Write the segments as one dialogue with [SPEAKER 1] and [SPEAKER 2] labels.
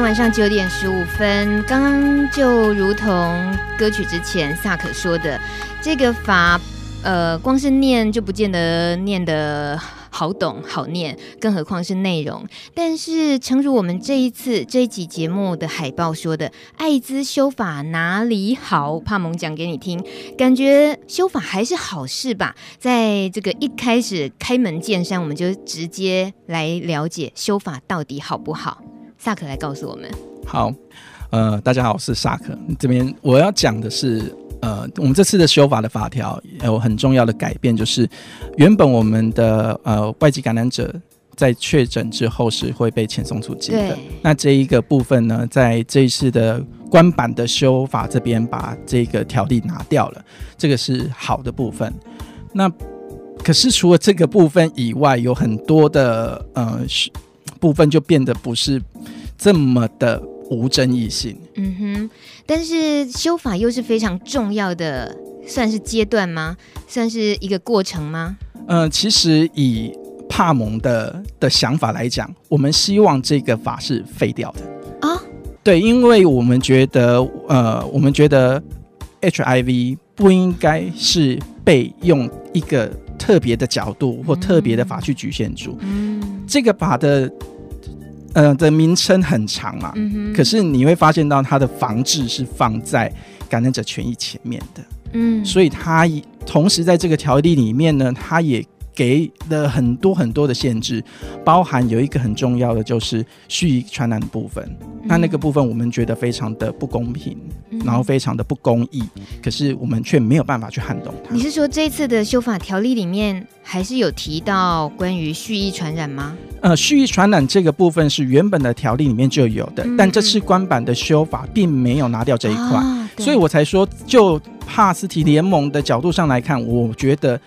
[SPEAKER 1] 天晚上九点十五分，刚刚就如同歌曲之前萨可说的，这个法，呃，光是念就不见得念得好懂好念，更何况是内容。但是，诚如我们这一次这一集节目的海报说的，艾滋修法哪里好？帕蒙讲给你听，感觉修法还是好事吧？在这个一开始开门见山，我们就直接来了解修法到底好不好。萨克来告诉我们。
[SPEAKER 2] 好，呃，大家好，我是萨克。这边我要讲的是，呃，我们这次的修法的法条有很重要的改变，就是原本我们的呃外籍感染者在确诊之后是会被遣送出境的。那这一个部分呢，在这一次的官版的修法这边把这个条例拿掉了，这个是好的部分。那可是除了这个部分以外，有很多的呃。部分就变得不是这么的无争议性。
[SPEAKER 1] 嗯哼，但是修法又是非常重要的，算是阶段吗？算是一个过程吗？
[SPEAKER 2] 呃，其实以帕蒙的的想法来讲，我们希望这个法是废掉的啊。哦？对，因为我们觉得，呃，我们觉得 HIV 不应该是被用一个特别的角度或特别的法去局限住。嗯，这个法的。呃，的名称很长嘛，嗯，可是你会发现到它的防治是放在感染者权益前面的，嗯，所以它同时在这个条例里面呢，它也给了很多很多的限制，包含有一个很重要的就是蓄意传染的部分，那、嗯、那个部分我们觉得非常的不公平，嗯、然后非常的不公义，可是我们却没有办法去撼动它。
[SPEAKER 1] 你是说这次的修法条例里面还是有提到关于蓄意传染吗？
[SPEAKER 2] 呃，蓄意传染这个部分是原本的条例里面就有的，嗯、但这次官版的修法并没有拿掉这一块，哦、所以我才说，就帕斯提联盟的角度上来看，我觉得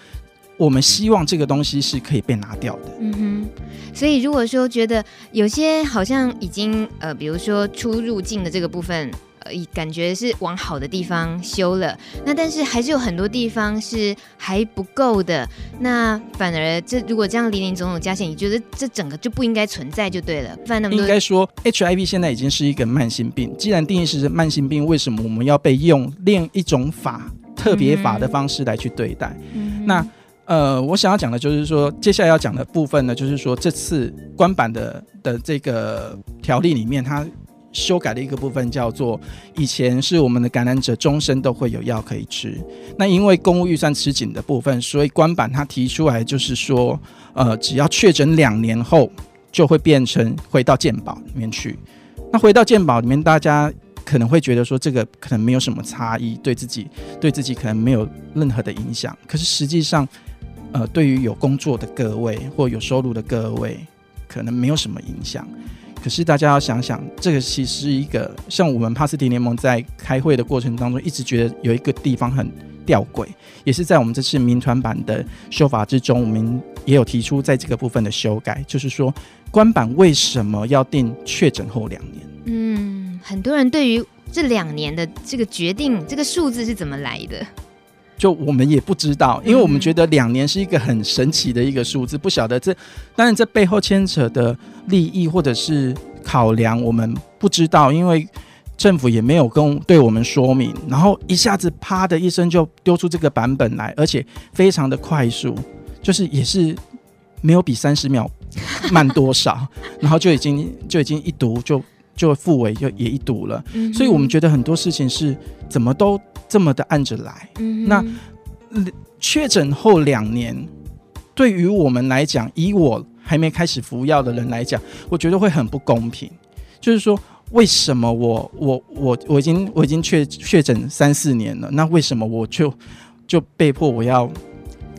[SPEAKER 2] 我们希望这个东西是可以被拿掉的。
[SPEAKER 1] 嗯哼，所以如果说觉得有些好像已经呃，比如说出入境的这个部分。呃，感觉是往好的地方修了，那但是还是有很多地方是还不够的。那反而这如果这样林林总总加起来，你觉得这整个就不应该存在就对了。反正应
[SPEAKER 2] 该说，HIV 现在已经是一个慢性病。既然定义是慢性病，为什么我们要被用另一种法、特别法的方式来去对待？嗯、那呃，我想要讲的就是说，接下来要讲的部分呢，就是说这次官版的的这个条例里面，它。修改的一个部分叫做，以前是我们的感染者终身都会有药可以吃，那因为公务预算吃紧的部分，所以官版它提出来就是说，呃，只要确诊两年后，就会变成回到健保里面去。那回到健保里面，大家可能会觉得说这个可能没有什么差异，对自己对自己可能没有任何的影响。可是实际上，呃，对于有工作的各位或有收入的各位，可能没有什么影响。可是大家要想想，这个其实是一个像我们帕斯提联盟在开会的过程当中，一直觉得有一个地方很吊诡，也是在我们这次民团版的修法之中，我们也有提出在这个部分的修改，就是说官版为什么要定确诊后两年？
[SPEAKER 1] 嗯，很多人对于这两年的这个决定，这个数字是怎么来的？
[SPEAKER 2] 就我们也不知道，因为我们觉得两年是一个很神奇的一个数字，不晓得这当然这背后牵扯的利益或者是考量，我们不知道，因为政府也没有跟对我们说明，然后一下子啪的一声就丢出这个版本来，而且非常的快速，就是也是没有比三十秒 慢多少，然后就已经就已经一读就就复委就也一读了，所以我们觉得很多事情是怎么都。这么的按着来，嗯、那确诊后两年，对于我们来讲，以我还没开始服药的人来讲，我觉得会很不公平。就是说，为什么我我我我已经我已经确确诊三四年了，那为什么我就就被迫我要？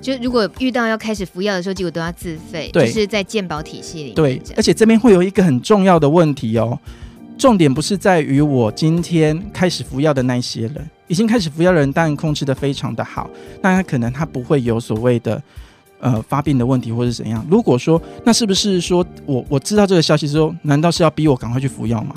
[SPEAKER 1] 就如果遇到要开始服药的时候，结果都要自费，对就是在健保体系里。
[SPEAKER 2] 对，而且这边会有一个很重要的问题哦。重点不是在于我今天开始服药的那些人，已经开始服药的人，当然控制得非常的好，那他可能他不会有所谓的呃发病的问题或是怎样。如果说那是不是说我我知道这个消息之后，难道是要逼我赶快去服药吗？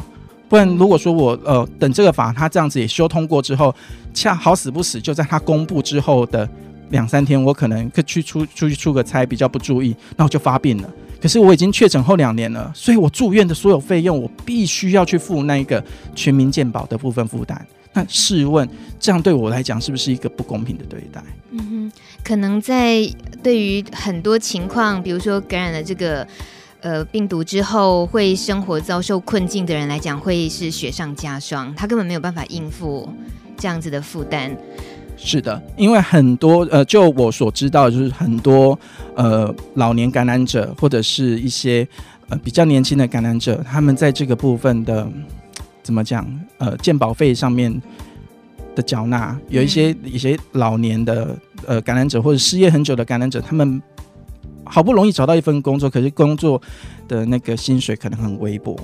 [SPEAKER 2] 不然如果说我呃等这个法他这样子也修通过之后，恰好死不死就在他公布之后的两三天，我可能去出出去出个差比较不注意，那我就发病了。可是我已经确诊后两年了，所以我住院的所有费用，我必须要去付那个全民健保的部分负担。那试问，这样对我来讲是不是一个不公平的对待？
[SPEAKER 1] 嗯哼，可能在对于很多情况，比如说感染了这个呃病毒之后，会生活遭受困境的人来讲，会是雪上加霜，他根本没有办法应付这样子的负担。
[SPEAKER 2] 是的，因为很多呃，就我所知道，就是很多呃老年感染者或者是一些呃比较年轻的感染者，他们在这个部分的怎么讲呃健保费上面的缴纳，有一些一些老年的呃感染者或者失业很久的感染者，他们好不容易找到一份工作，可是工作的那个薪水可能很微薄。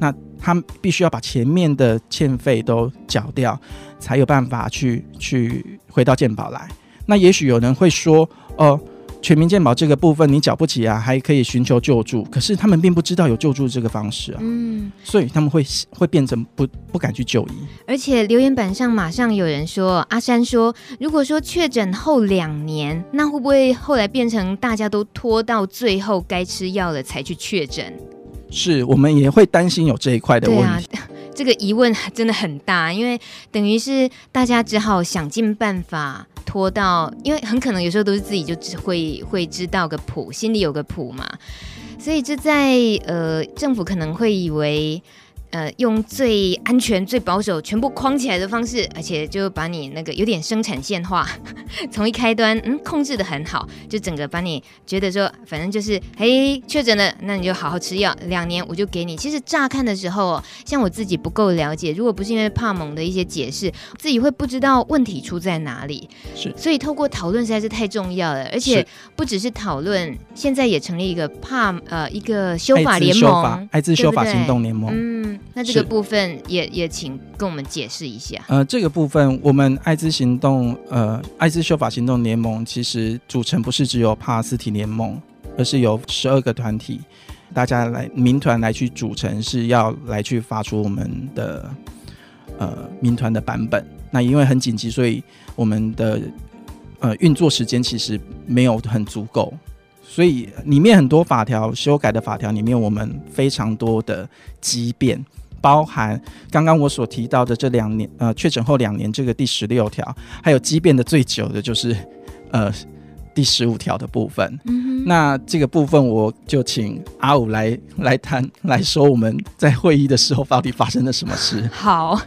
[SPEAKER 2] 那他们必须要把前面的欠费都缴掉，才有办法去去回到健保来。那也许有人会说，哦、呃，全民健保这个部分你缴不起啊，还可以寻求救助。可是他们并不知道有救助这个方式啊，嗯，所以他们会会变成不不敢去就医。
[SPEAKER 1] 而且留言板上马上有人说，阿山说，如果说确诊后两年，那会不会后来变成大家都拖到最后该吃药了才去确诊？
[SPEAKER 2] 是我们也会担心有这一块的
[SPEAKER 1] 问题。这个疑问真的很大，因为等于是大家只好想尽办法拖到，因为很可能有时候都是自己就只会会知道个谱，心里有个谱嘛，所以就在呃政府可能会以为。呃，用最安全、最保守、全部框起来的方式，而且就把你那个有点生产线化，从一开端，嗯，控制的很好，就整个把你觉得说，反正就是，嘿，确诊了，那你就好好吃药，两年我就给你。其实乍看的时候，像我自己不够了解，如果不是因为帕蒙的一些解释，自己会不知道问题出在哪里。
[SPEAKER 2] 是，
[SPEAKER 1] 所以透过讨论实在是太重要了，而且不只是讨论，现在也成立一个帕呃一个修法联盟，
[SPEAKER 2] 艾滋修法行动联盟，
[SPEAKER 1] 嗯。那这个部分也也请跟我们解释一下。
[SPEAKER 2] 呃，这个部分我们艾滋行动呃艾滋修法行动联盟其实组成不是只有帕斯提联盟，而是有十二个团体，大家来民团来去组成，是要来去发出我们的呃民团的版本。那因为很紧急，所以我们的呃运作时间其实没有很足够。所以里面很多法条修改的法条里面，我们非常多的畸变，包含刚刚我所提到的这两年，呃，确诊后两年这个第十六条，还有畸变的最久的就是呃第十五条的部分。嗯。那这个部分我就请阿五来来谈来说，我们在会议的时候到底发生了什么事？
[SPEAKER 1] 好。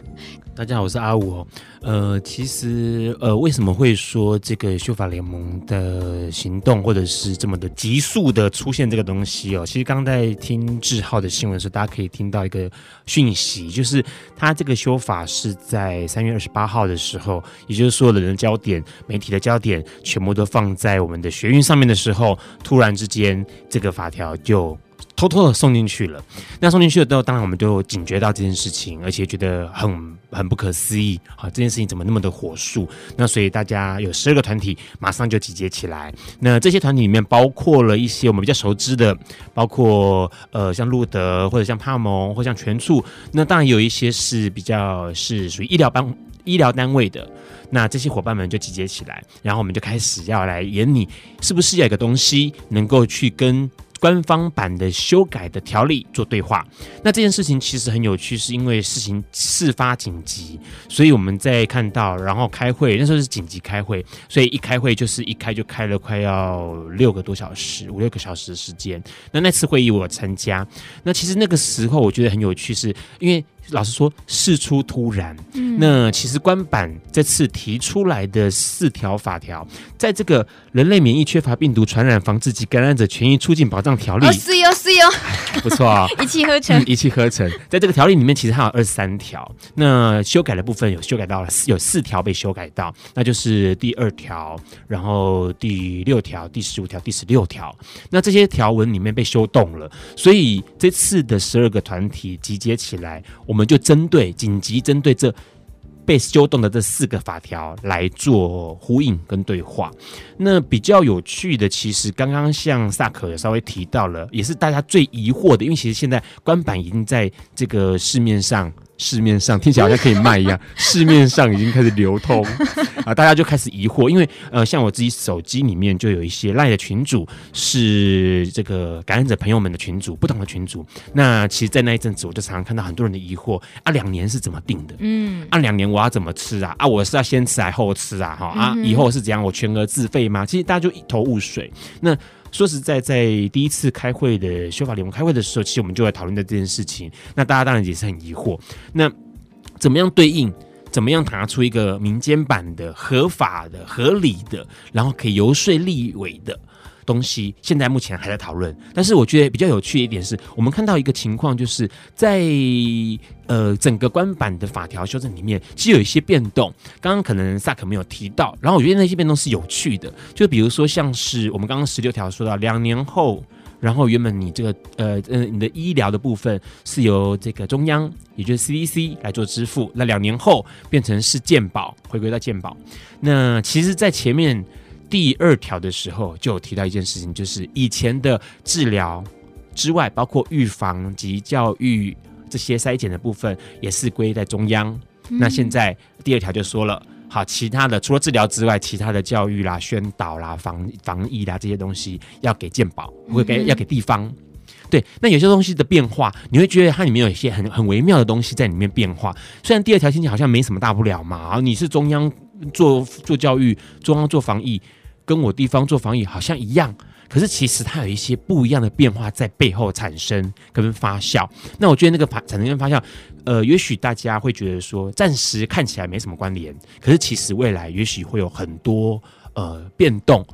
[SPEAKER 3] 大家好，我是阿五哦。呃，其实呃，为什么会说这个修法联盟的行动，或者是这么的急速的出现这个东西哦？其实刚在听志浩的新闻的时候，大家可以听到一个讯息，就是他这个修法是在三月二十八号的时候，也就是所有的人的焦点、媒体的焦点，全部都放在我们的学运上面的时候，突然之间这个法条就。偷偷的送进去了，那送进去了之后，当然我们就警觉到这件事情，而且觉得很很不可思议啊！这件事情怎么那么的火速？那所以大家有十二个团体马上就集结起来。那这些团体里面包括了一些我们比较熟知的，包括呃像路德或者像帕蒙或像全处。那当然有一些是比较是属于医疗班医疗单位的。那这些伙伴们就集结起来，然后我们就开始要来研拟，是不是有一个东西能够去跟。官方版的修改的条例做对话，那这件事情其实很有趣，是因为事情事发紧急，所以我们在看到，然后开会，那时候是紧急开会，所以一开会就是一开就开了快要六个多小时，五六个小时的时间。那那次会议我参加，那其实那个时候我觉得很有趣，是因为。老实说，事出突然。嗯，那其实官版这次提出来的四条法条，在这个人类免疫缺乏病毒传染防治及感染者权益促进保障条例，
[SPEAKER 1] 哦，是哟是哟，
[SPEAKER 3] 不错啊，
[SPEAKER 1] 一气呵成，
[SPEAKER 3] 嗯，一气呵成。在这个条例里面，其实还有二十三条。那修改的部分有修改到了，有四条被修改到，那就是第二条，然后第六条、第十五条、第十六条。那这些条文里面被修动了，所以这次的十二个团体集结起来。我们们就针对紧急针对这被修动的这四个法条来做呼应跟对话。那比较有趣的，其实刚刚像萨克也稍微提到了，也是大家最疑惑的，因为其实现在官版已经在这个市面上市面上听起来好像可以卖一样，市面上已经开始流通啊，大家就开始疑惑，因为呃，像我自己手机里面就有一些赖的群组是这个感染者朋友们的群组，不同的群组。那其实，在那一阵子，我就常常看到很多人的疑惑啊，两年是怎么定的？嗯，啊，两年我要怎么吃啊？啊，我是要先吃还是后吃啊？哈啊，以后是怎样？我全额自费吗？其实大家就一头雾水。那说实在，在第一次开会的修法联盟开会的时候，其实我们就在讨论的这件事情。那大家当然也是很疑惑，那怎么样对应？怎么样拿出一个民间版的、合法的、合理的，然后可以游说立委的？东西现在目前还在讨论，但是我觉得比较有趣的一点是，我们看到一个情况，就是在呃整个官版的法条修正里面，其实有一些变动。刚刚可能萨克没有提到，然后我觉得那些变动是有趣的，就比如说像是我们刚刚十六条说到两年后，然后原本你这个呃呃你的医疗的部分是由这个中央，也就是 CDC 来做支付，那两年后变成是健保，回归到健保。那其实，在前面。第二条的时候就有提到一件事情，就是以前的治疗之外，包括预防及教育这些筛检的部分，也是归在中央。嗯、那现在第二条就说了，好，其他的除了治疗之外，其他的教育啦、宣导啦、防防疫啦这些东西要给健保，会给要给地方。嗯、对，那有些东西的变化，你会觉得它里面有一些很很微妙的东西在里面变化。虽然第二条听起来好像没什么大不了嘛，你是中央做做教育，中央做防疫。跟我地方做防疫好像一样，可是其实它有一些不一样的变化在背后产生跟发酵。那我觉得那个发产生跟发酵，呃，也许大家会觉得说暂时看起来没什么关联，可是其实未来也许会有很多呃变动，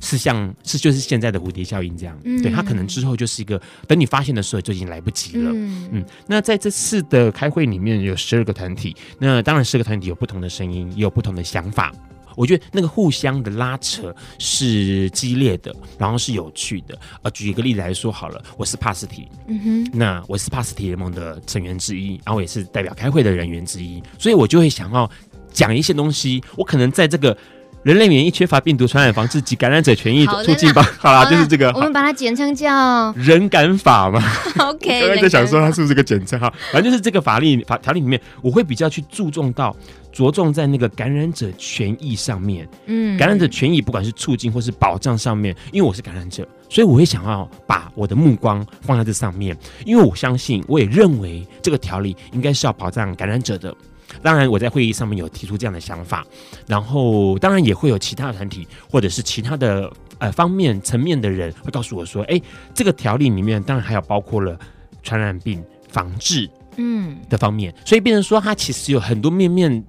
[SPEAKER 3] 是像 是就是现在的蝴蝶效应这样。嗯，对，它可能之后就是一个等你发现的时候就已经来不及了。嗯嗯。那在这次的开会里面有十二个团体，那当然十个团体有不同的声音，也有不同的想法。我觉得那个互相的拉扯是激烈的，然后是有趣的。呃，举一个例子来说好了，我是帕斯提，嗯哼，那我是帕斯提联盟的成员之一，然后也是代表开会的人员之一，所以我就会想要讲一些东西。我可能在这个人类免疫缺乏病毒传染防治及感染者权益促进法，好啦，就是这个，
[SPEAKER 1] 我们把它简称叫
[SPEAKER 3] 人感法嘛。
[SPEAKER 1] OK，
[SPEAKER 3] 刚刚在想说它是不是个简称哈，反正就是这个法律法条例里面，我会比较去注重到。着重在那个感染者权益上面，嗯，感染者权益不管是促进或是保障上面，因为我是感染者，所以我会想要把我的目光放在这上面，因为我相信，我也认为这个条例应该是要保障感染者的。当然，我在会议上面有提出这样的想法，然后当然也会有其他团体或者是其他的呃方面层面的人会告诉我说，哎，这个条例里面当然还有包括了传染病防治，嗯的方面，所以变成说它其实有很多面面。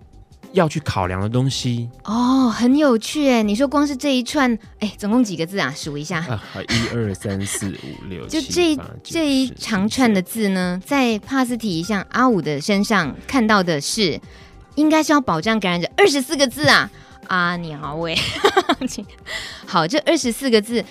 [SPEAKER 3] 要去考量的东西
[SPEAKER 1] 哦，很有趣哎！你说光是这一串，哎，总共几个字啊？数一下
[SPEAKER 3] 啊，一二三四五六，
[SPEAKER 1] 就这这一长串的字呢，在帕斯提像阿五的身上看到的是，应该是要保障感染者二十四个字啊啊！你好，喂，好，这二十四个字。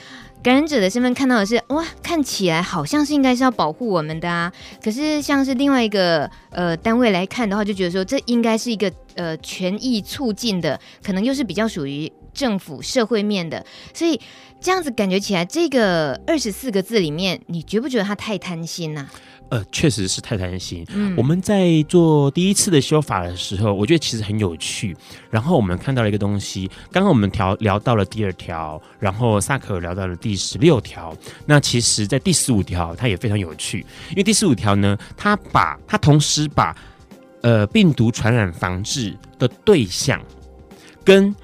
[SPEAKER 1] 感染者的身份看到的是哇，看起来好像是应该是要保护我们的啊。可是像是另外一个呃单位来看的话，就觉得说这应该是一个呃权益促进的，可能又是比较属于政府社会面的。所以这样子感觉起来，这个二十四个字里面，你觉不觉得他太贪心呐、
[SPEAKER 3] 呃，确实是太贪心。嗯，我们在做第一次的修法的时候，我觉得其实很有趣。然后我们看到了一个东西，刚刚我们聊聊到了第二条，然后萨克聊到了第十六条。那其实，在第十五条，它也非常有趣，因为第十五条呢，它把它同时把呃病毒传染防治的对象跟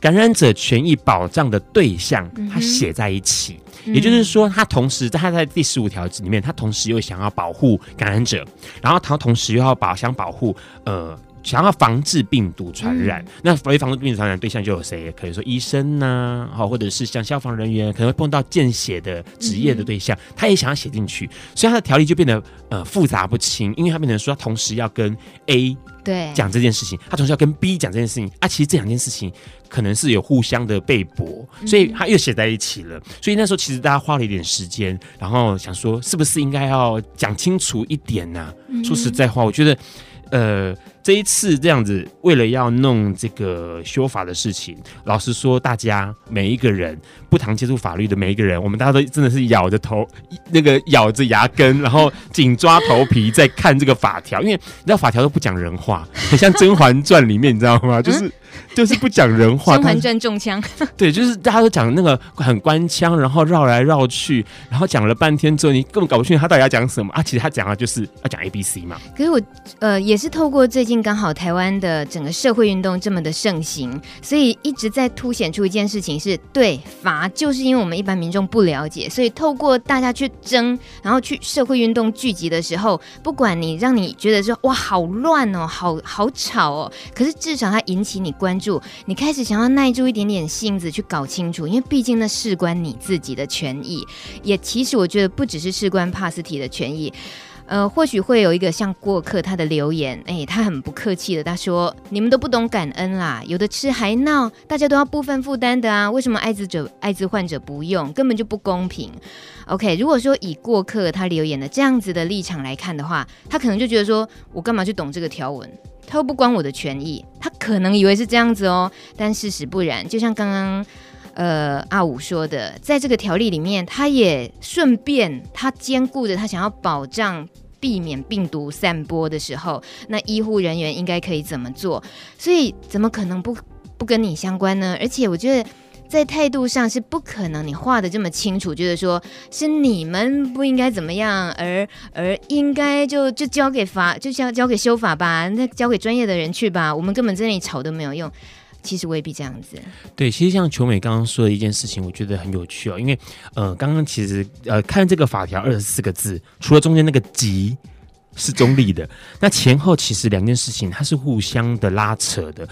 [SPEAKER 3] 感染者权益保障的对象，它写在一起。嗯也就是说，他同时在他在第十五条里面，他同时又想要保护感染者，然后他同时又要保想保护呃想要防治病毒传染。嗯、那防防治病毒传染对象就有谁？可以说医生呐、啊，好，或者是像消防人员，可能会碰到见血的职业的对象，嗯、他也想要写进去，所以他的条例就变得呃复杂不清，因为他变成说他同时要跟 A 对讲这件事情，他同时要跟 B 讲这件事情啊，其实这两件事情。可能是有互相的背驳，所以他又写在一起了。所以那时候其实大家花了一点时间，然后想说是不是应该要讲清楚一点呢、啊？说实在话，我觉得呃。这一次这样子，为了要弄这个修法的事情，老实说，大家每一个人不常接触法律的每一个人，我们大家都真的是咬着头，那个咬着牙根，然后紧抓头皮在看这个法条，因为你知道法条都不讲人话，很像《甄嬛传》里面，你知道吗？就是。就是不讲人话，《
[SPEAKER 1] 甄嬛传》中枪，
[SPEAKER 3] 对，就是大家都讲那个很官腔，然后绕来绕去，然后讲了半天之后，你根本搞不清楚他到底要讲什么啊！其实他讲的就是要讲 A B C 嘛。
[SPEAKER 1] 可是我呃也是透过最近刚好台湾的整个社会运动这么的盛行，所以一直在凸显出一件事情是：对罚就是因为我们一般民众不了解，所以透过大家去争，然后去社会运动聚集的时候，不管你让你觉得说哇好乱哦，好好吵哦，可是至少它引起你关注，你开始想要耐住一点点性子去搞清楚，因为毕竟那事关你自己的权益，也其实我觉得不只是事关帕斯提的权益，呃，或许会有一个像过客他的留言，哎，他很不客气的，他说你们都不懂感恩啦，有的吃还闹，大家都要部分负担的啊，为什么艾滋者、艾滋患者不用，根本就不公平。OK，如果说以过客他留言的这样子的立场来看的话，他可能就觉得说我干嘛去懂这个条文？他又不关我的权益，他可能以为是这样子哦，但事实不然。就像刚刚呃阿五说的，在这个条例里面，他也顺便他兼顾着他想要保障避免病毒散播的时候，那医护人员应该可以怎么做？所以怎么可能不不跟你相关呢？而且我觉得。在态度上是不可能，你画得这么清楚，就是说是你们不应该怎么样，而而应该就就交给法，就交交给修法吧，那交给专业的人去吧，我们根本在那里吵都没有用。其实未必这样子。
[SPEAKER 3] 对，其实像球美刚刚说的一件事情，我觉得很有趣哦，因为呃，刚刚其实呃，看这个法条二十四个字，除了中间那个“急”。是中立的，那前后其实两件事情它是互相的拉扯的。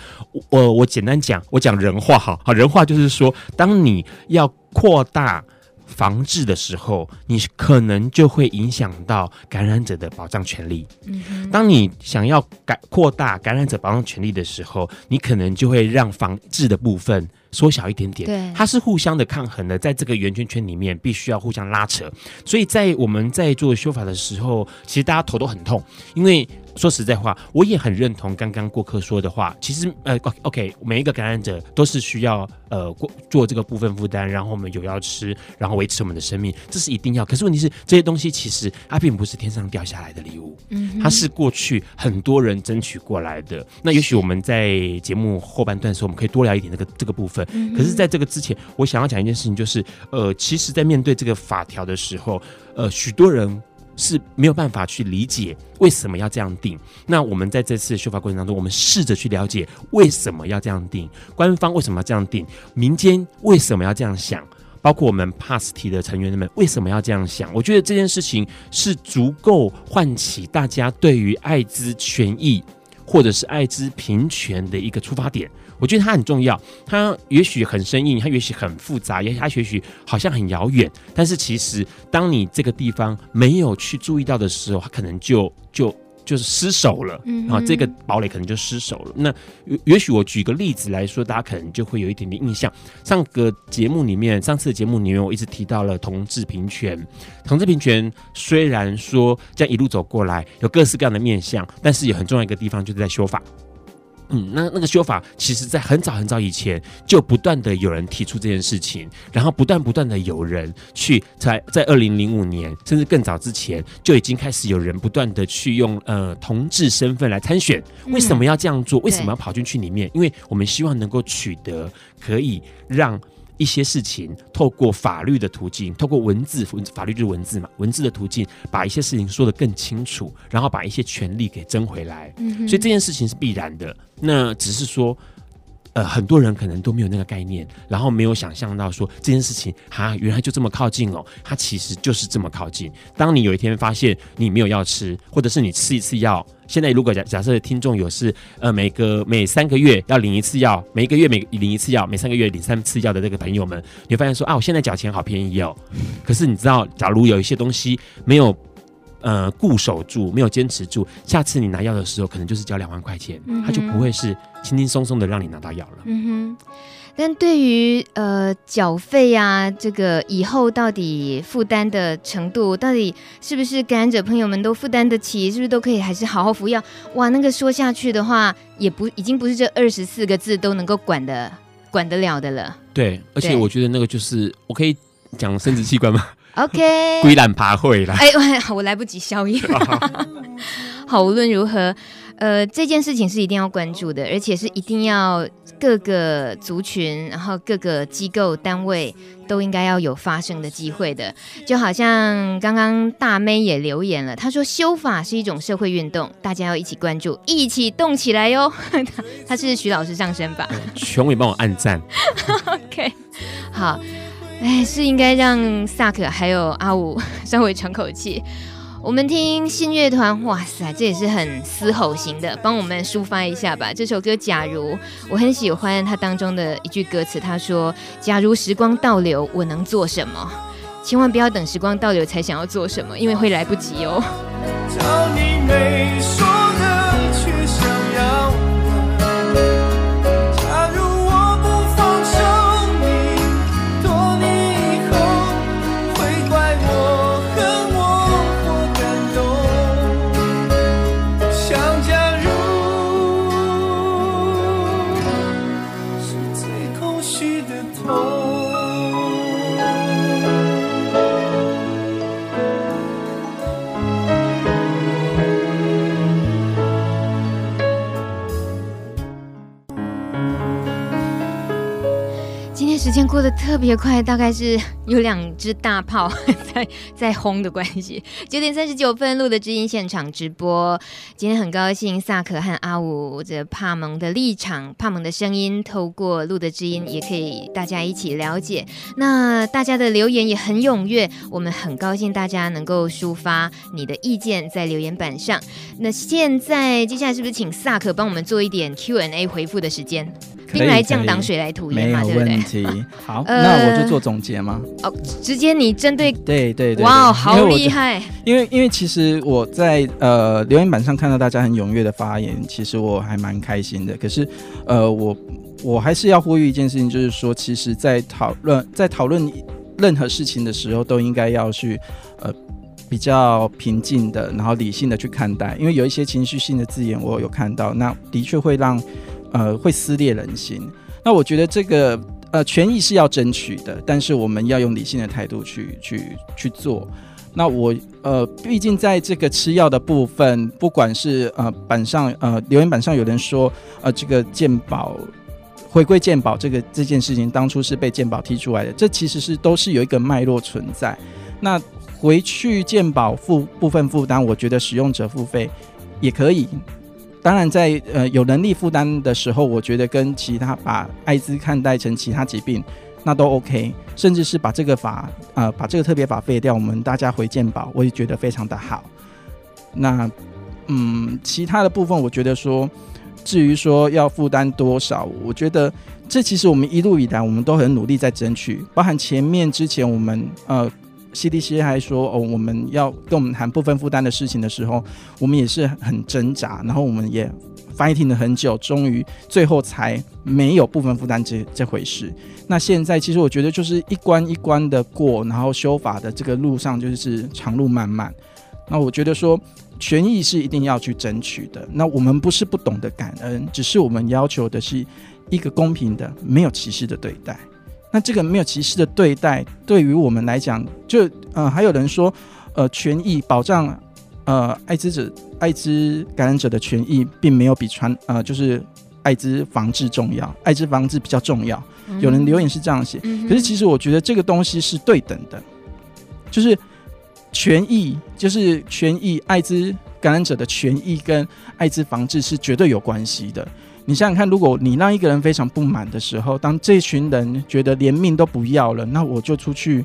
[SPEAKER 3] 我我简单讲，我讲人话哈，好人话就是说，当你要扩大防治的时候，你可能就会影响到感染者的保障权利。嗯，当你想要改扩大感染者保障权利的时候，你可能就会让防治的部分。缩小一点点，对，它是互相的抗衡的，在这个圆圈圈里面，必须要互相拉扯。所以在我们在做修法的时候，其实大家头都很痛，因为。说实在话，我也很认同刚刚过客说的话。其实，呃，OK，每一个感染者都是需要呃过做这个部分负担，然后我们有要吃，然后维持我们的生命，这是一定要。可是问题是，这些东西其实它并不是天上掉下来的礼物，嗯，它是过去很多人争取过来的。那也许我们在节目后半段的时候，我们可以多聊一点这个这个部分。可是，在这个之前，我想要讲一件事情，就是呃，其实，在面对这个法条的时候，呃，许多人。是没有办法去理解为什么要这样定。那我们在这次修法过程当中，我们试着去了解为什么要这样定，官方为什么要这样定，民间为什么要这样想，包括我们帕斯提的成员们为什么要这样想。我觉得这件事情是足够唤起大家对于艾滋权益或者是艾滋平权的一个出发点。我觉得它很重要，它也许很生硬，它也许很复杂，也许它也许好像很遥远，但是其实当你这个地方没有去注意到的时候，它可能就就就是失手了，嗯，啊，这个堡垒可能就失手了。那也许我举个例子来说，大家可能就会有一点点印象。上个节目里面，上次的节目里面，我一直提到了同志平权。同志平权虽然说这样一路走过来有各式各样的面向，但是有很重要一个地方就是在修法。嗯，那那个修法，其实在很早很早以前就不断的有人提出这件事情，然后不断不断的有人去在在二零零五年甚至更早之前就已经开始有人不断的去用呃同志身份来参选。为什么要这样做？为什么要跑进去里面？因为我们希望能够取得可以让。一些事情透过法律的途径，透过文字文，法律就是文字嘛，文字的途径，把一些事情说得更清楚，然后把一些权利给争回来。嗯，所以这件事情是必然的。那只是说。呃，很多人可能都没有那个概念，然后没有想象到说这件事情，哈，原来就这么靠近哦，它其实就是这么靠近。当你有一天发现你没有药吃，或者是你吃一次药，现在如果假假设听众有是呃每个每三个月要领一次药，每一个月每领一次药，每三个月领三次药的这个朋友们，你会发现说啊，我现在缴钱好便宜哦。可是你知道，假如有一些东西没有。呃，固守住，没有坚持住，下次你拿药的时候，可能就是交两万块钱，嗯，他就不会是轻轻松松的让你拿到药了。嗯哼，
[SPEAKER 1] 但对于呃缴费啊，这个以后到底负担的程度，到底是不是感染者朋友们都负担得起？是不是都可以还是好好服药？哇，那个说下去的话，也不已经不是这二十四个字都能够管的管得了的了。
[SPEAKER 4] 对，而且我觉得那个就是我可以讲生殖器官吗
[SPEAKER 1] ？OK，
[SPEAKER 4] 归懒爬会了。
[SPEAKER 1] 哎，我我来不及消音。好，无论如何。呃，这件事情是一定要关注的，而且是一定要各个族群，然后各个机构单位都应该要有发声的机会的。就好像刚刚大妹也留言了，她说修法是一种社会运动，大家要一起关注，一起动起来哟。她是徐老师上身吧？
[SPEAKER 4] 琼也帮我按赞。
[SPEAKER 1] OK，好，哎，是应该让萨克还有阿五 稍微喘口气。我们听信乐团，哇塞，这也是很嘶吼型的，帮我们抒发一下吧。这首歌《假如》，我很喜欢它当中的一句歌词，他说：“假如时光倒流，我能做什么？千万不要等时光倒流才想要做什么，因为会来不及哦。”时间过得特别快，大概是有两只大炮 在在轰的关系。九点三十九分录的知音现场直播，今天很高兴萨克和阿五这帕蒙的立场、帕蒙的声音，透过录的知音也可以大家一起了解。那大家的留言也很踊跃，我们很高兴大家能够抒发你的意见在留言板上。那现在接下来是不是请萨克帮我们做一点 Q&A 回复的时间？兵来将挡，水来土掩嘛，对不对？
[SPEAKER 2] 没有问题。好，呃、那我就做总结嘛。
[SPEAKER 1] 哦，直接你针对
[SPEAKER 2] 对对对，
[SPEAKER 1] 哇，好厉害！
[SPEAKER 2] 因为因为其实我在呃留言板上看到大家很踊跃的发言，其实我还蛮开心的。可是呃，我我还是要呼吁一件事情，就是说，其实在讨论在讨论任何事情的时候，都应该要去呃比较平静的，然后理性的去看待。因为有一些情绪性的字眼，我有看到，那的确会让。呃，会撕裂人心。那我觉得这个呃权益是要争取的，但是我们要用理性的态度去去去做。那我呃，毕竟在这个吃药的部分，不管是呃板上呃留言板上有人说呃这个鉴宝回归鉴宝这个这件事情当初是被鉴宝踢出来的，这其实是都是有一个脉络存在。那回去鉴宝付部分负担，我觉得使用者付费也可以。当然在，呃有能力负担的时候，我觉得跟其他把艾滋看待成其他疾病，那都 OK，甚至是把这个法呃把这个特别法废掉，我们大家回健保，我也觉得非常的好。那嗯，其他的部分，我觉得说，至于说要负担多少，我觉得这其实我们一路以来，我们都很努力在争取，包含前面之前我们呃。CDC 还说哦，我们要跟我们谈部分负担的事情的时候，我们也是很挣扎，然后我们也 fighting 了很久，终于最后才没有部分负担这这回事。那现在其实我觉得就是一关一关的过，然后修法的这个路上就是长路漫漫。那我觉得说权益是一定要去争取的。那我们不是不懂得感恩，只是我们要求的是一个公平的、没有歧视的对待。那这个没有歧视的对待，对于我们来讲，就呃，还有人说，呃，权益保障，呃，艾滋者、艾滋感染者的权益，并没有比传呃，就是艾滋防治重要，艾滋防治比较重要。嗯、有人留言是这样写，嗯、可是其实我觉得这个东西是对等的，就是权益，就是权益，艾滋感染者的权益跟艾滋防治是绝对有关系的。你想想看，如果你让一个人非常不满的时候，当这群人觉得连命都不要了，那我就出去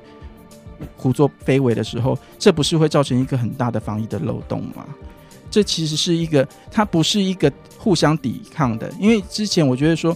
[SPEAKER 2] 胡作非为的时候，这不是会造成一个很大的防疫的漏洞吗？这其实是一个，它不是一个互相抵抗的。因为之前我觉得说，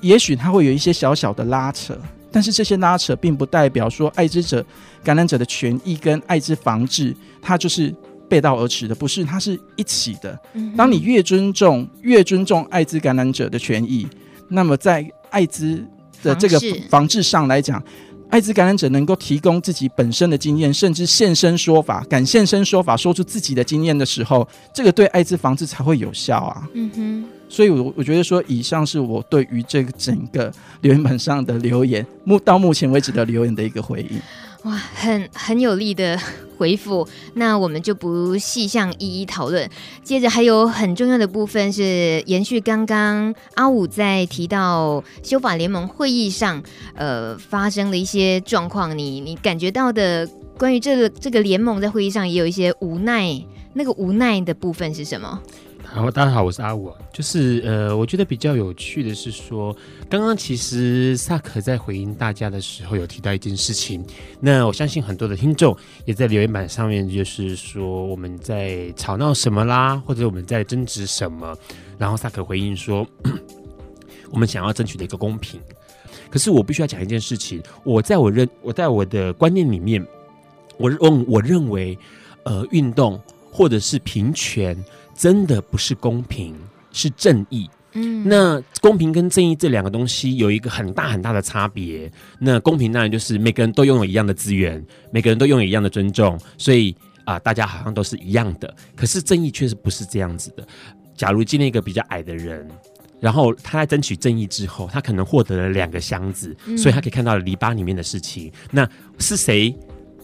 [SPEAKER 2] 也许它会有一些小小的拉扯，但是这些拉扯并不代表说艾滋者感染者的权益跟艾滋防治，它就是。背道而驰的不是，它是一起的。当你越尊重、越尊重艾滋感染者的权益，那么在艾滋的这个防治上来讲，艾滋感染者能够提供自己本身的经验，甚至现身说法，敢现身说法，说出自己的经验的时候，这个对艾滋防治才会有效啊。嗯哼。所以，我我觉得说，以上是我对于这个整个留言板上的留言，目到目前为止的留言的一个回应。
[SPEAKER 1] 哇，很很有力的 回复，那我们就不细项一一讨论。接着还有很重要的部分是延续刚刚阿五在提到修法联盟会议上，呃，发生了一些状况，你你感觉到的关于这个这个联盟在会议上也有一些无奈，那个无奈的部分是什么？
[SPEAKER 3] 好，大家好，我是阿五。就是呃，我觉得比较有趣的是说，刚刚其实萨克在回应大家的时候有提到一件事情。那我相信很多的听众也在留言板上面，就是说我们在吵闹什么啦，或者我们在争执什么。然后萨克回应说，我们想要争取的一个公平。可是我必须要讲一件事情，我在我认我在我的观念里面，我认我认为，呃，运动或者是平权。真的不是公平，是正义。嗯，那公平跟正义这两个东西有一个很大很大的差别。那公平当然就是每个人都拥有一样的资源，每个人都拥有一样的尊重，所以啊、呃，大家好像都是一样的。可是正义确实不是这样子的。假如今天一个比较矮的人，然后他在争取正义之后，他可能获得了两个箱子，所以他可以看到篱笆里面的事情。那是谁？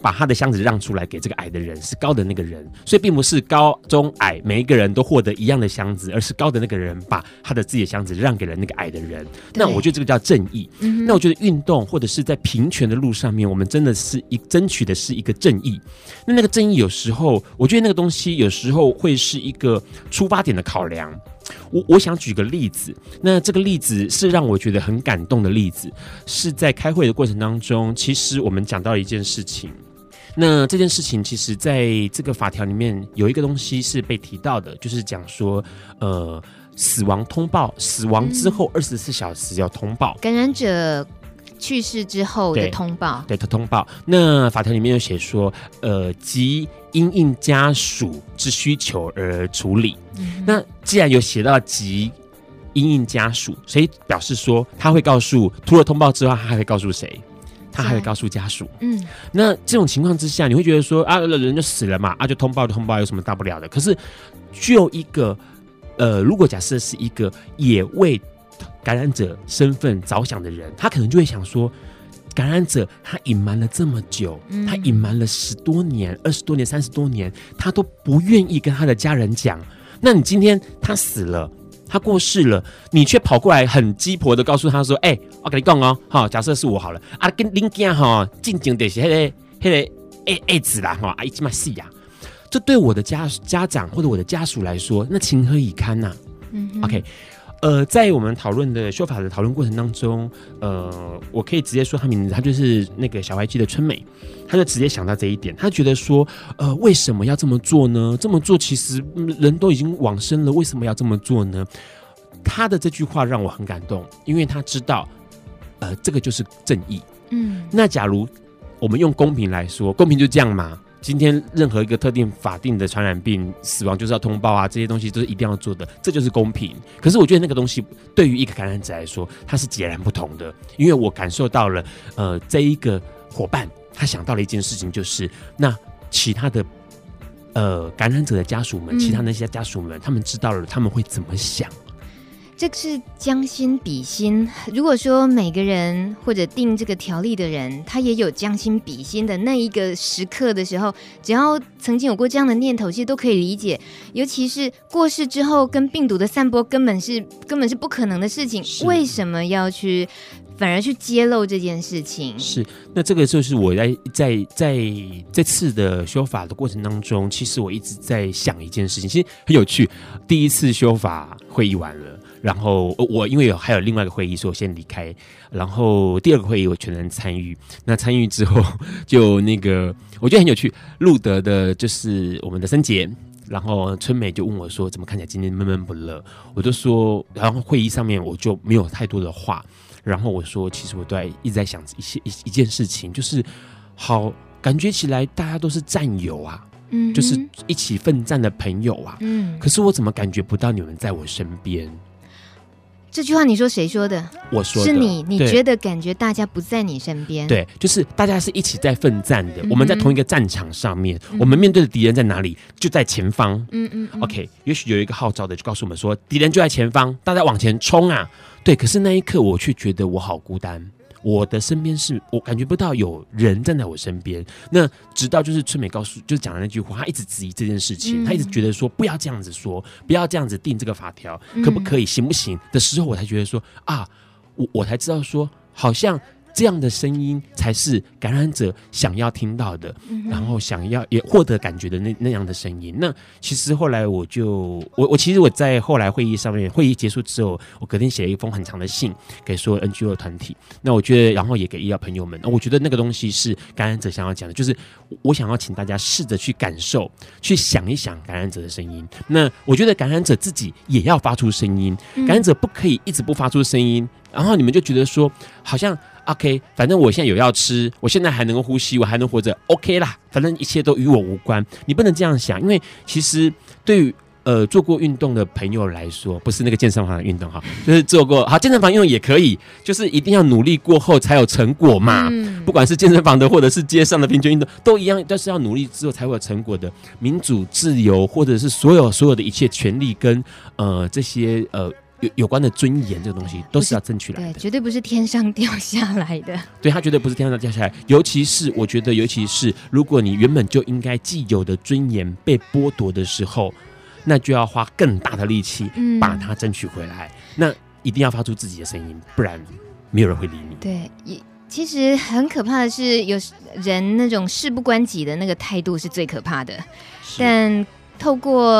[SPEAKER 3] 把他的箱子让出来给这个矮的人，是高的那个人，所以并不是高中矮每一个人都获得一样的箱子，而是高的那个人把他的自己的箱子让给了那个矮的人。那我觉得这个叫正义。嗯、那我觉得运动或者是在平权的路上面，我们真的是一争取的是一个正义。那那个正义有时候，我觉得那个东西有时候会是一个出发点的考量。我我想举个例子，那这个例子是让我觉得很感动的例子，是在开会的过程当中，其实我们讲到一件事情。那这件事情，其实在这个法条里面有一个东西是被提到的，就是讲说，呃，死亡通报，死亡之后二十四小时要通报，
[SPEAKER 1] 感染者去世之后的通报，
[SPEAKER 3] 对，他通报。那法条里面有写说，呃，即因应家属之需求而处理。嗯、那既然有写到即因应家属，所以表示说他会告诉，除了通报之外，他还会告诉谁？他还会告诉家属，嗯，那这种情况之下，你会觉得说啊，人就死了嘛，啊，就通报就通报，有什么大不了的？可是，就一个，呃，如果假设是一个也为感染者身份着想的人，他可能就会想说，感染者他隐瞒了这么久，他隐瞒了十多年、二十多年、三十多年，他都不愿意跟他的家人讲。那你今天他死了。他过世了，你却跑过来很鸡婆的告诉他说：“哎、欸，我跟你讲哦，哈，假设是我好了，啊，跟林家哈，静静的是那个那个诶诶子啦，哈，阿姨这么细呀，这对我的家家长或者我的家属来说，那情何以堪呐、啊？嗯，OK。”呃，在我们讨论的修法的讨论过程当中，呃，我可以直接说他名字，他就是那个小 YG 的春美，他就直接想到这一点，他觉得说，呃，为什么要这么做呢？这么做其实人都已经往生了，为什么要这么做呢？他的这句话让我很感动，因为他知道，呃，这个就是正义。嗯，那假如我们用公平来说，公平就这样嘛。今天任何一个特定法定的传染病死亡就是要通报啊，这些东西都是一定要做的，这就是公平。可是我觉得那个东西对于一个感染者来说，它是截然不同的，因为我感受到了，呃，这一个伙伴他想到了一件事情，就是那其他的呃感染者的家属们，其他那些家属们，他们知道了他们会怎么想。
[SPEAKER 1] 这个是将心比心。如果说每个人或者定这个条例的人，他也有将心比心的那一个时刻的时候，只要曾经有过这样的念头，其实都可以理解。尤其是过世之后跟病毒的散播，根本是根本是不可能的事情。为什么要去反而去揭露这件事情？
[SPEAKER 3] 是，那这个就是我在在在这次的修法的过程当中，其实我一直在想一件事情，其实很有趣。第一次修法会议完了。然后我因为有还有另外一个会议，所以我先离开。然后第二个会议我全程参与。那参与之后，就那个我觉得很有趣。路德的就是我们的森杰，然后春美就问我说：“怎么看起来今天闷闷不乐？”我就说，然后会议上面我就没有太多的话。然后我说，其实我都在一直在想一些一一件事情，就是好感觉起来大家都是战友啊，嗯，就是一起奋战的朋友啊，嗯。可是我怎么感觉不到你们在我身边？
[SPEAKER 1] 这句话你说谁说的？
[SPEAKER 3] 我说的
[SPEAKER 1] 是你，你觉得感觉大家不在你身边？，
[SPEAKER 3] 对，就是大家是一起在奋战的，
[SPEAKER 1] 嗯
[SPEAKER 3] 我们在同一个战场上面，
[SPEAKER 1] 嗯
[SPEAKER 3] 我们面对的敌人在哪里？就在前方。
[SPEAKER 1] 嗯嗯嗯
[SPEAKER 3] OK，也许有一个号召的就告诉我们说，敌人就在前方，大家往前冲啊！对，可是那一刻我却觉得我好孤单，我的身边是我感觉不到有人站在我身边。那直到就是春美告诉，就是讲的那句话，她一直质疑这件事情，
[SPEAKER 1] 嗯
[SPEAKER 3] 他一直觉得说不要这样子说，不要这样子定这个法条，
[SPEAKER 1] 嗯
[SPEAKER 3] 可不可以，行不行的时候，我才觉得说啊，我我才知道说，好像这样的声音才是感染者想要听到的。
[SPEAKER 1] 嗯
[SPEAKER 3] 然后想要也获得感觉的那那样的声音。那其实后来我就我我其实我在后来会议上面，会议结束之后，我隔天写了一封很长的信给所有 NGO 团体。那我觉得，然后也给医疗朋友们，我觉得那个东西是感染者想要讲的，就是我想要请大家试着去感受，去想一想感染者的声音。那我觉得感染者自己也要发出声音，
[SPEAKER 1] 嗯
[SPEAKER 3] 感染者不可以一直不发出声音，然后你们就觉得说好像。OK，反正我现在有要吃，我现在还能够呼吸，我还能活着，OK 啦。反正一切都与我无关。你不能这样想，因为其实对于呃做过运动的朋友来说，不是那个健身房的运动哈，就是做过好健身房运动也可以，就是一定要努力过后才有成果嘛。
[SPEAKER 1] 嗯
[SPEAKER 3] 不管是健身房的，或者是街上的平均运动，都一样，都是要努力之后才会有成果的。民主、自由，或者是所有所有的一切权利跟呃这些呃有有关的尊严，这个东西都是要争取
[SPEAKER 1] 来
[SPEAKER 3] 的
[SPEAKER 1] 对，绝对不是天上掉下来的。
[SPEAKER 3] 对，它绝对不是天上掉下来。尤其是我觉得，尤其是如果你原本就应该既有的尊严被剥夺的时候，那就要花更大的力气
[SPEAKER 1] 嗯
[SPEAKER 3] 把它争取回来。那一定要发出自己的声音，不然没有人会理你。
[SPEAKER 1] 对，也其实很可怕的是，有人那种事不关己的那个态度是最可怕的。但透过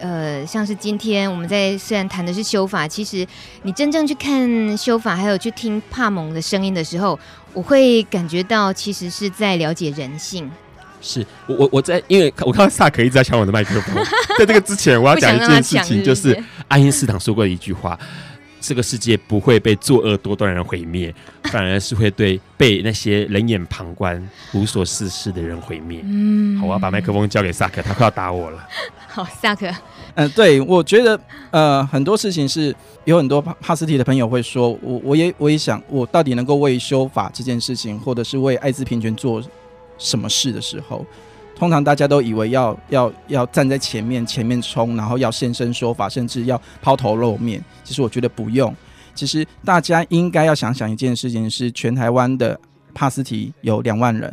[SPEAKER 1] 呃，像是今天我们在虽然谈的是修法，其实你真正去看修法，还有去听帕蒙的声音的时候，我会感觉到其实是在了解人性。
[SPEAKER 3] 是我我我在，因为我看到萨克一直在抢我的麦克风，在这个之前，我要讲一件事情，就是爱因斯坦说过的一句话。这个世界不会被作恶多端的人毁灭，反而是会对被那些冷眼旁观、无所事事的人毁灭。
[SPEAKER 1] 嗯，
[SPEAKER 3] 好，我要把麦克风交给萨克，他快要打我了。
[SPEAKER 1] 好，萨克，
[SPEAKER 2] 嗯、对，我觉得呃很多事情是有很多帕帕斯提的朋友会说，我我也我也想，我到底能够为修法这件事情，或者是为艾滋平权做什么事的时候，通常大家都以为要要要站在前面前面冲，然后要现身说法，甚至要抛头露面。其实我觉得不用。其实大家应该要想想一件事情：是全台湾的帕斯提有两万人，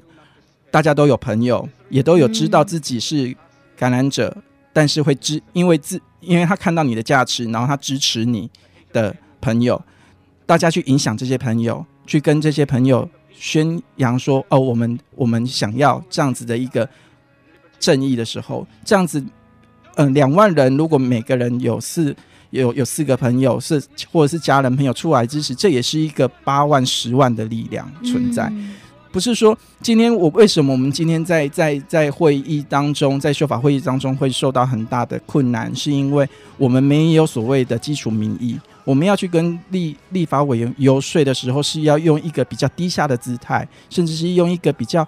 [SPEAKER 2] 大家都有朋友，也都有知道自己是感染者，嗯、但是会支因为自因为他看到你的价值，然后他支持你的朋友，大家去影响这些朋友，去跟这些朋友宣扬说：哦，我们我们想要这样子的一个。正义的时候，这样子，嗯、呃，两万人如果每个人有四有有四个朋友是或者是家人朋友出来支持，这也是一个八万十万的力量存在。
[SPEAKER 1] 嗯、
[SPEAKER 2] 不是说今天我为什么我们今天在在在会议当中，在修法会议当中会受到很大的困难，是因为我们没有所谓的基础民意。我们要去跟立立法委员游说的时候，是要用一个比较低下的姿态，甚至是用一个比较。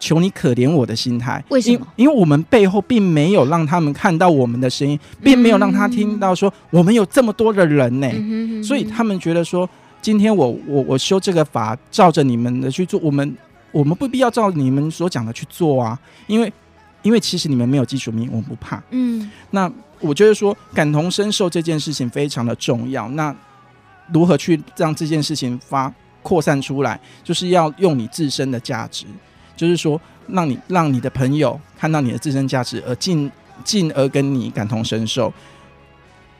[SPEAKER 2] 求你可怜我的心态，
[SPEAKER 1] 为什么？
[SPEAKER 2] 因为我们背后并没有让他们看到我们的声音，并没有让他听到说我们有这么多的人呢、欸，
[SPEAKER 1] 嗯、
[SPEAKER 2] 所以他们觉得说，今天我我我修这个法，照着你们的去做，我们我们不必要照你们所讲的去做啊，因为因为其实你们没有基础名，我们不怕。
[SPEAKER 1] 嗯，
[SPEAKER 2] 那我觉得说感同身受这件事情非常的重要。那如何去让这件事情发扩散出来，就是要用你自身的价值。就是说，让你让你的朋友看到你的自身价值，而进进而跟你感同身受。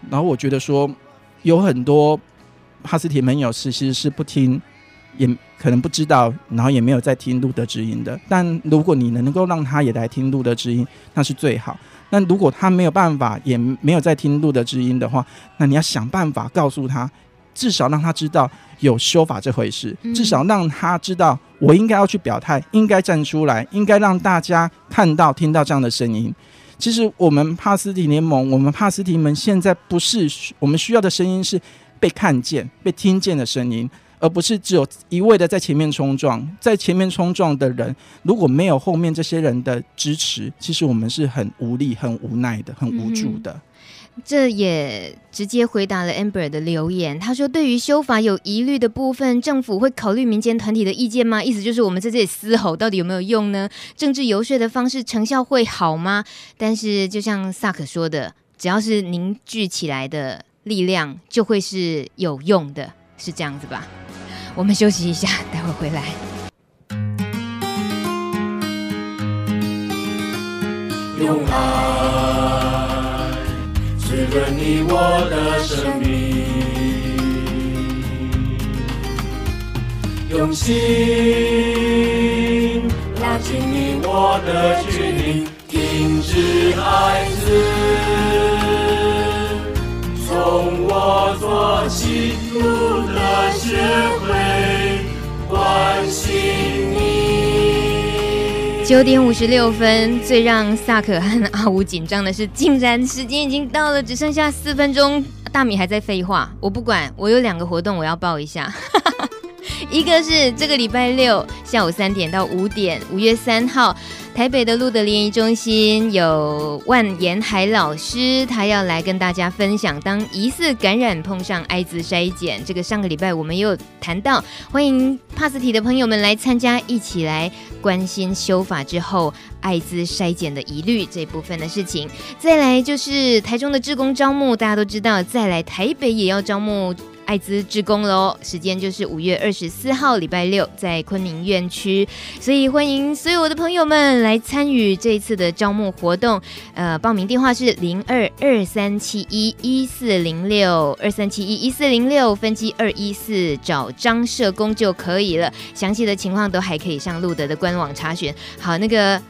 [SPEAKER 2] 然后我觉得说，有很多哈斯提朋友是其实是不听，也可能不知道，然后也没有在听路德之音的。但如果你能够让他也来听路德之音，那是最好。那如果他没有办法，也没有在听路德之音的话，那你要想办法告诉他，至少让他知道。有修法这回事，至少让他知道，我应该要去表态，应该站出来，应该让大家看到、听到这样的声音。其实我们帕斯提联盟，我们帕斯提们现在不是我们需要的声音，是被看见、被听见的声音，而不是只有一味的在前面冲撞。在前面冲撞的人，如果没有后面这些人的支持，其实我们是很无力、很无奈的、很无助的。
[SPEAKER 1] 嗯这也直接回答了 Amber 的留言。他说：“对于修法有疑虑的部分，政府会考虑民间团体的意见吗？意思就是我们在这里嘶吼，到底有没有用呢？政治游说的方式成效会好吗？但是就像萨克说的，只要是凝聚起来的力量，就会是有用的，是这样子吧？我们休息一下，待会回来。”
[SPEAKER 5] 用爱润你我的生命，用心拉近你我的距离，停止爱。
[SPEAKER 1] 九点五十六分，最让萨可和阿五紧张的是，竟然时间已经到了，只剩下四分钟。大米还在废话，我不管，我有两个活动我要报一下。一个是这个礼拜六下午三点到五点，五月三号，台北的路德联谊中心有万延海老师，他要来跟大家分享，当疑似感染碰上艾滋筛检，这个上个礼拜我们也有谈到，欢迎帕斯提的朋友们来参加，一起来关心修法之后艾滋筛检的疑虑这部分的事情。再来就是台中的志工招募，大家都知道，再来台北也要招募。艾滋志工喽，时间就是五月二十四号礼拜六，在昆明院区，所以欢迎所有的朋友们来参与这一次的招募活动。呃，报名电话是零二二三七一一四零六二三七一一四零六分机二一四，找张社工就可以了。详细的情况都还可以上路德的官网查询。好，那个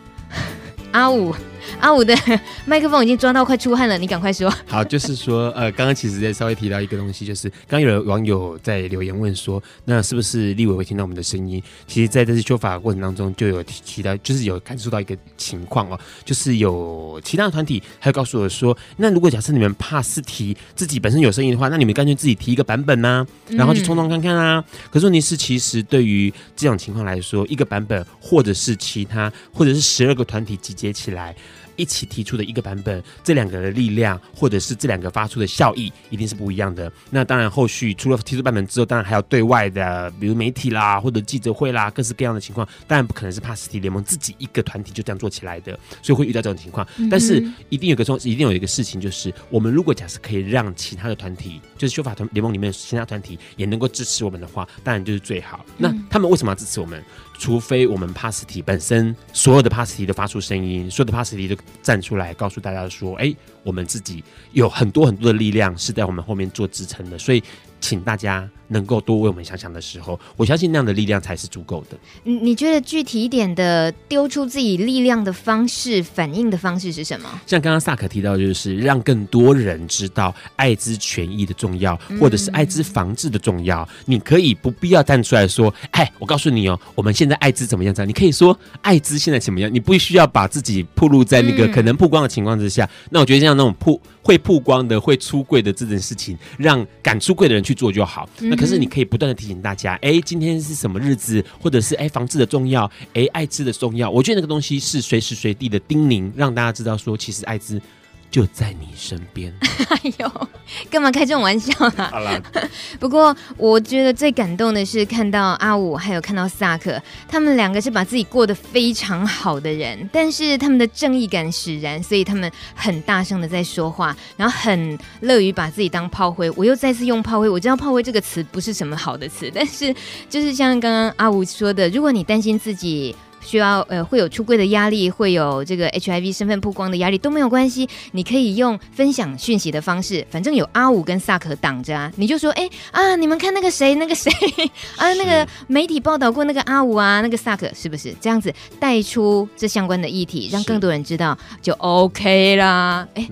[SPEAKER 1] 阿五。阿五的 麦克风已经装到快出汗了，你赶快说。
[SPEAKER 3] 好，就是说，呃，刚刚其实在稍微提到一个东西，就是刚有网友在留言问说，那是不是立委会听到我们的声音？其实，在这次修法过程当中，就有提提到，就是有感受到一个情况哦，就是有其他的团体还有告诉我说，那如果假设你们怕是提自己本身有声音的话，那你们干脆自己提一个版本呐、啊，然后去冲冲看看啊。嗯、可是问题是，其实对于这种情况来说，一个版本或者是其他，或者是十二个团体集结起来。一起提出的一个版本，这两个的力量，或者是这两个发出的效益，一定是不一样的。那当然，后续除了提出版本之后，当然还有对外的，比如媒体啦，或者记者会啦，各式各样的情况。当然不可能是帕斯提联盟自己一个团体就这样做起来的，所以会遇到这种情况。但是一定有个一定有一个事情，就是我们如果假设可以让其他的团体，就是修法团联盟里面其他团体也能够支持我们的话，当然就是最好。那他们为什么要支持我们？除非我们 pass 体本身所有的 pass 体都发出声音，所有的 pass 体都站出来告诉大家说：“哎，我们自己有很多很多的力量是在我们后面做支撑的。”所以。请大家能够多为我们想想的时候，我相信那样的力量才是足够的。
[SPEAKER 1] 你你觉得具体一点的丢出自己力量的方式、反应的方式是什么？
[SPEAKER 3] 像刚刚萨克提到，就是让更多人知道艾滋权益的重要，或者是艾滋防治的重要。嗯、你可以不必要站出来说：“哎，我告诉你哦，我们现在艾滋怎么样？”这样你可以说艾滋现在怎么样？你不需要把自己暴露在那个可能曝光的情况之下。嗯、那我觉得像那种曝会曝光的、会出柜的这件事情，让敢出柜的人去做就好。那可是你可以不断的提醒大家，哎、今天是什么日子，或者是哎、欸，防治的重要，哎、艾滋的重要。我觉得那个东西是随时随地的叮咛，让大家知道说，其实艾滋。就在你身边。哎
[SPEAKER 1] 呦，干嘛开这种玩笑啊？
[SPEAKER 3] 好了，
[SPEAKER 1] 不过我觉得最感动的是看到阿五，还有看到萨克，他们两个是把自己过得非常好的人，但是他们的正义感使然，所以他们很大声的在说话，然后很乐于把自己当炮灰。我又再次用炮灰，我知道炮灰这个词不是什么好的词，但是就是像刚刚阿五说的，如果你担心自己。需要呃会有出柜的压力，会有这个 HIV 身份曝光的压力都没有关系，你可以用分享讯息的方式，反正有阿五跟萨克挡着啊，你就说哎啊，你们看那个谁那个谁 啊，那个媒体报道过那个阿五啊，那个萨克是不是这样子带出这相关的议题，让更多人知道就 OK 啦。哎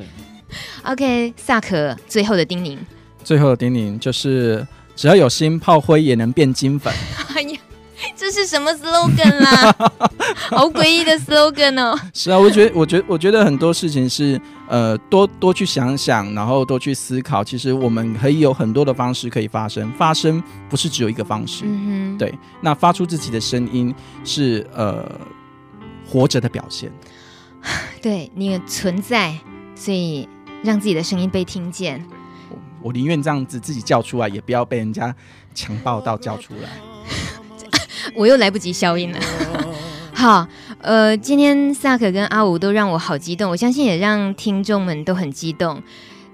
[SPEAKER 1] ，OK，萨克最后的叮咛，
[SPEAKER 2] 最后的叮咛就是只要有心，炮灰也能变金粉。哎呀。
[SPEAKER 1] 这是什么 slogan 啦？好诡异的 slogan 哦！
[SPEAKER 2] 是啊，我觉得，我觉得，我觉得很多事情是，呃，多多去想想，然后多去思考。其实我们可以有很多的方式可以发生，发生不是只有一个方式。嗯哼，对。那发出自己的声音是呃活着的表现。
[SPEAKER 1] 对，你的存在，所以让自己的声音被听见。
[SPEAKER 2] 我我宁愿这样子自己叫出来，也不要被人家强暴到叫出来。
[SPEAKER 1] 我又来不及消音了。好，呃，今天萨克跟阿五都让我好激动，我相信也让听众们都很激动。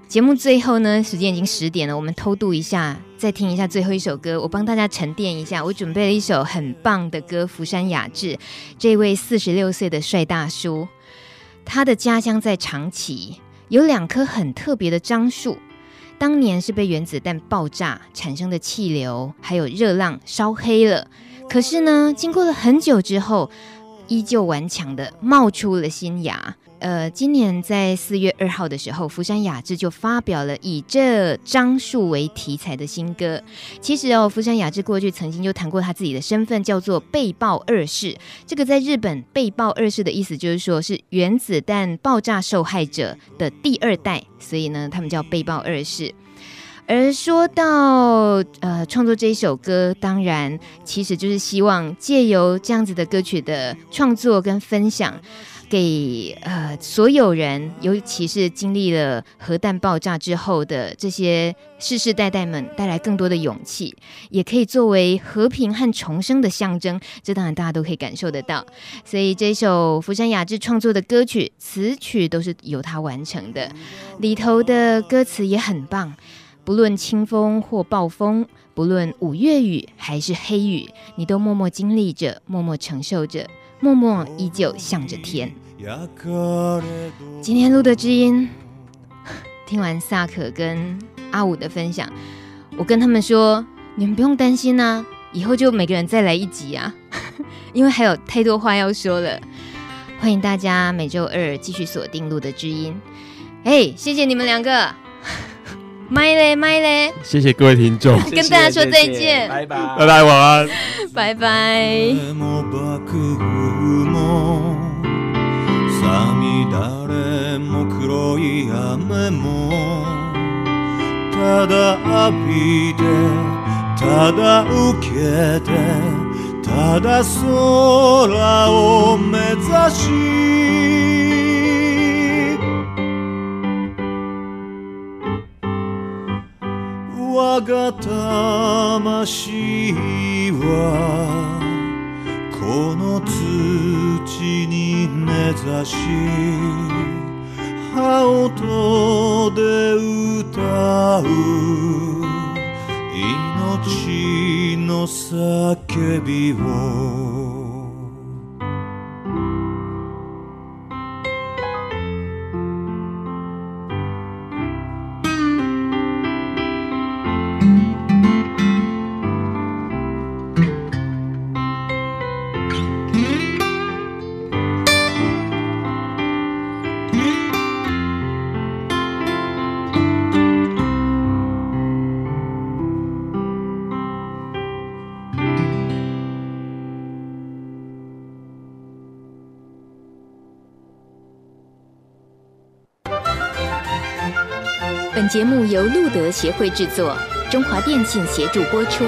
[SPEAKER 1] 节目最后呢，时间已经十点了，我们偷渡一下，再听一下最后一首歌。我帮大家沉淀一下，我准备了一首很棒的歌，福山雅治，这位四十六岁的帅大叔，他的家乡在长崎，有两棵很特别的樟树，当年是被原子弹爆炸产生的气流还有热浪烧黑了，可是呢，经过了很久之后。依旧顽强的冒出了新芽。呃，今年在四月二号的时候，福山雅治就发表了以这樟树为题材的新歌。其实哦，福山雅治过去曾经就谈过他自己的身份，叫做被爆二世。这个在日本“被爆二世”的意思就是说是原子弹爆炸受害者的第二代，所以呢，他们叫被爆二世。而说到呃创作这一首歌，当然其实就是希望借由这样子的歌曲的创作跟分享，给呃所有人，尤其是经历了核弹爆炸之后的这些世世代代们，带来更多的勇气，也可以作为和平和重生的象征。这当然大家都可以感受得到。所以这首福山雅治创作的歌曲，词曲都是由他完成的，里头的歌词也很棒。不论清风或暴风，不论五月雨还是黑雨，你都默默经历着，默默承受着，默默依旧向着天。今天录的知音，听完萨可跟阿五的分享，我跟他们说，你们不用担心啊，以后就每个人再来一集啊，因为还有太多话要说了。欢迎大家每周二继续锁定录的知音。哎，谢谢你们两个。麦嘞麦嘞，
[SPEAKER 4] 谢谢各位听众，
[SPEAKER 1] 跟大家说再见，
[SPEAKER 2] 拜拜，
[SPEAKER 4] 拜拜，晚安，
[SPEAKER 1] 拜拜。
[SPEAKER 6] 我が魂はこの土に根ざし羽音で歌う命の叫びを。
[SPEAKER 7] 节目由路德协会制作，中华电信协助播出。